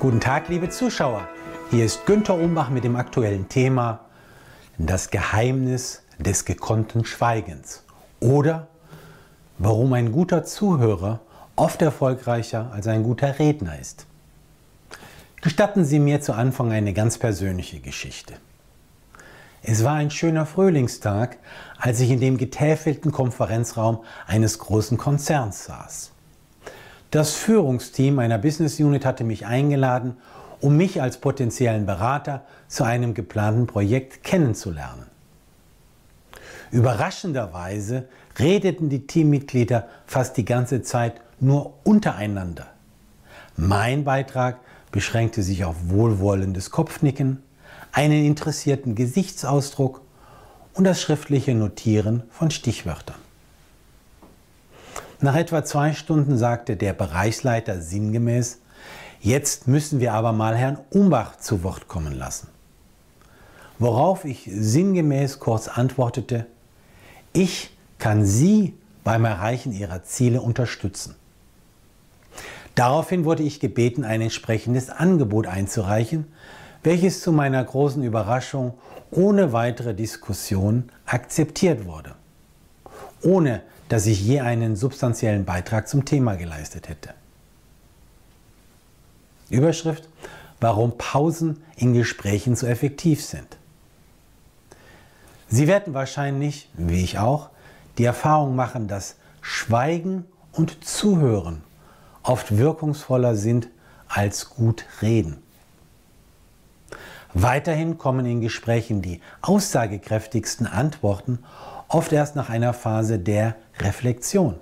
Guten Tag, liebe Zuschauer. Hier ist Günter Umbach mit dem aktuellen Thema Das Geheimnis des gekonnten Schweigens oder warum ein guter Zuhörer oft erfolgreicher als ein guter Redner ist. Gestatten Sie mir zu Anfang eine ganz persönliche Geschichte. Es war ein schöner Frühlingstag, als ich in dem getäfelten Konferenzraum eines großen Konzerns saß. Das Führungsteam einer Business Unit hatte mich eingeladen, um mich als potenziellen Berater zu einem geplanten Projekt kennenzulernen. Überraschenderweise redeten die Teammitglieder fast die ganze Zeit nur untereinander. Mein Beitrag beschränkte sich auf wohlwollendes Kopfnicken, einen interessierten Gesichtsausdruck und das schriftliche Notieren von Stichwörtern. Nach etwa zwei Stunden sagte der Bereichsleiter sinngemäß, jetzt müssen wir aber mal Herrn Umbach zu Wort kommen lassen. Worauf ich sinngemäß kurz antwortete, ich kann Sie beim Erreichen Ihrer Ziele unterstützen. Daraufhin wurde ich gebeten, ein entsprechendes Angebot einzureichen, welches zu meiner großen Überraschung ohne weitere Diskussion akzeptiert wurde, ohne dass ich je einen substanziellen Beitrag zum Thema geleistet hätte. Überschrift, warum Pausen in Gesprächen so effektiv sind. Sie werden wahrscheinlich, wie ich auch, die Erfahrung machen, dass Schweigen und Zuhören oft wirkungsvoller sind als gut reden. Weiterhin kommen in Gesprächen die aussagekräftigsten Antworten oft erst nach einer Phase der Reflexion.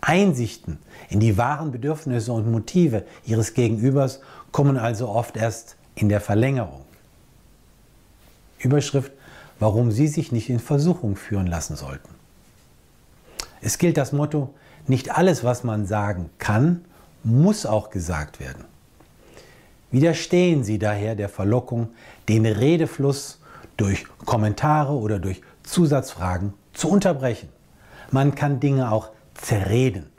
Einsichten in die wahren Bedürfnisse und Motive ihres Gegenübers kommen also oft erst in der Verlängerung. Überschrift, warum Sie sich nicht in Versuchung führen lassen sollten. Es gilt das Motto, nicht alles, was man sagen kann, muss auch gesagt werden. Widerstehen Sie daher der Verlockung, den Redefluss durch Kommentare oder durch Zusatzfragen zu unterbrechen. Man kann Dinge auch zerreden.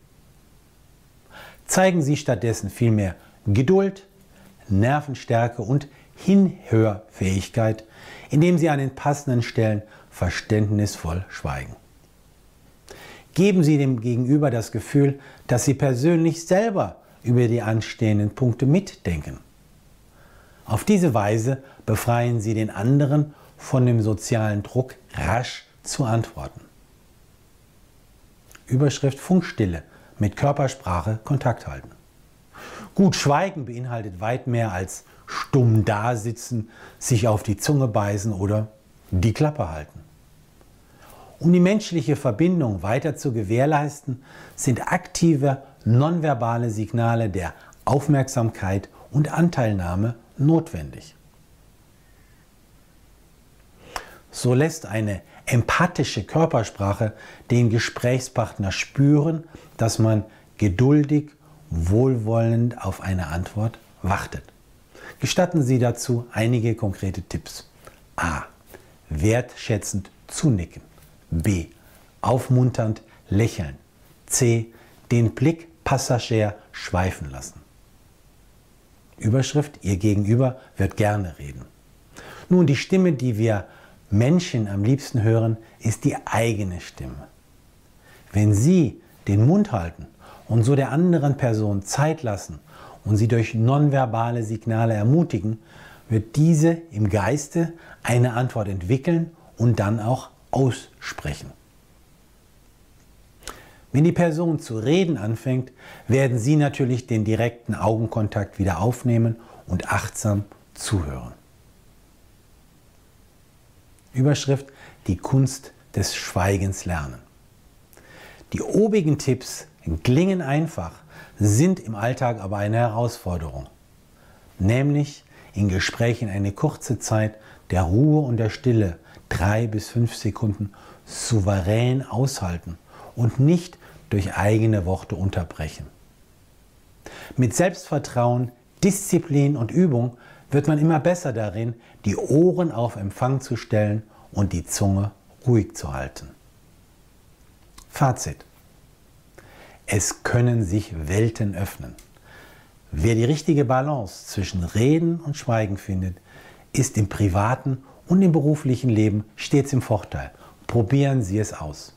Zeigen Sie stattdessen vielmehr Geduld, Nervenstärke und Hinhörfähigkeit, indem Sie an den passenden Stellen verständnisvoll schweigen. Geben Sie dem Gegenüber das Gefühl, dass Sie persönlich selber über die anstehenden Punkte mitdenken. Auf diese Weise befreien Sie den anderen von dem sozialen Druck, rasch zu antworten. Überschrift Funkstille mit Körpersprache Kontakt halten. Gut Schweigen beinhaltet weit mehr als stumm dasitzen, sich auf die Zunge beißen oder die Klappe halten. Um die menschliche Verbindung weiter zu gewährleisten, sind aktive nonverbale Signale der Aufmerksamkeit und Anteilnahme notwendig. So lässt eine empathische Körpersprache den Gesprächspartner spüren, dass man geduldig, wohlwollend auf eine Antwort wartet. Gestatten Sie dazu einige konkrete Tipps. A. Wertschätzend zunicken. B. Aufmunternd lächeln. C. Den Blick Passagier schweifen lassen. Überschrift, Ihr Gegenüber wird gerne reden. Nun, die Stimme, die wir Menschen am liebsten hören, ist die eigene Stimme. Wenn Sie den Mund halten und so der anderen Person Zeit lassen und sie durch nonverbale Signale ermutigen, wird diese im Geiste eine Antwort entwickeln und dann auch aussprechen. Wenn die Person zu reden anfängt, werden Sie natürlich den direkten Augenkontakt wieder aufnehmen und achtsam zuhören. Überschrift Die Kunst des Schweigens lernen. Die obigen Tipps klingen einfach, sind im Alltag aber eine Herausforderung. Nämlich in Gesprächen eine kurze Zeit der Ruhe und der Stille, drei bis fünf Sekunden, souverän aushalten und nicht durch eigene Worte unterbrechen. Mit Selbstvertrauen, Disziplin und Übung wird man immer besser darin, die Ohren auf Empfang zu stellen und die Zunge ruhig zu halten. Fazit. Es können sich Welten öffnen. Wer die richtige Balance zwischen Reden und Schweigen findet, ist im privaten und im beruflichen Leben stets im Vorteil. Probieren Sie es aus.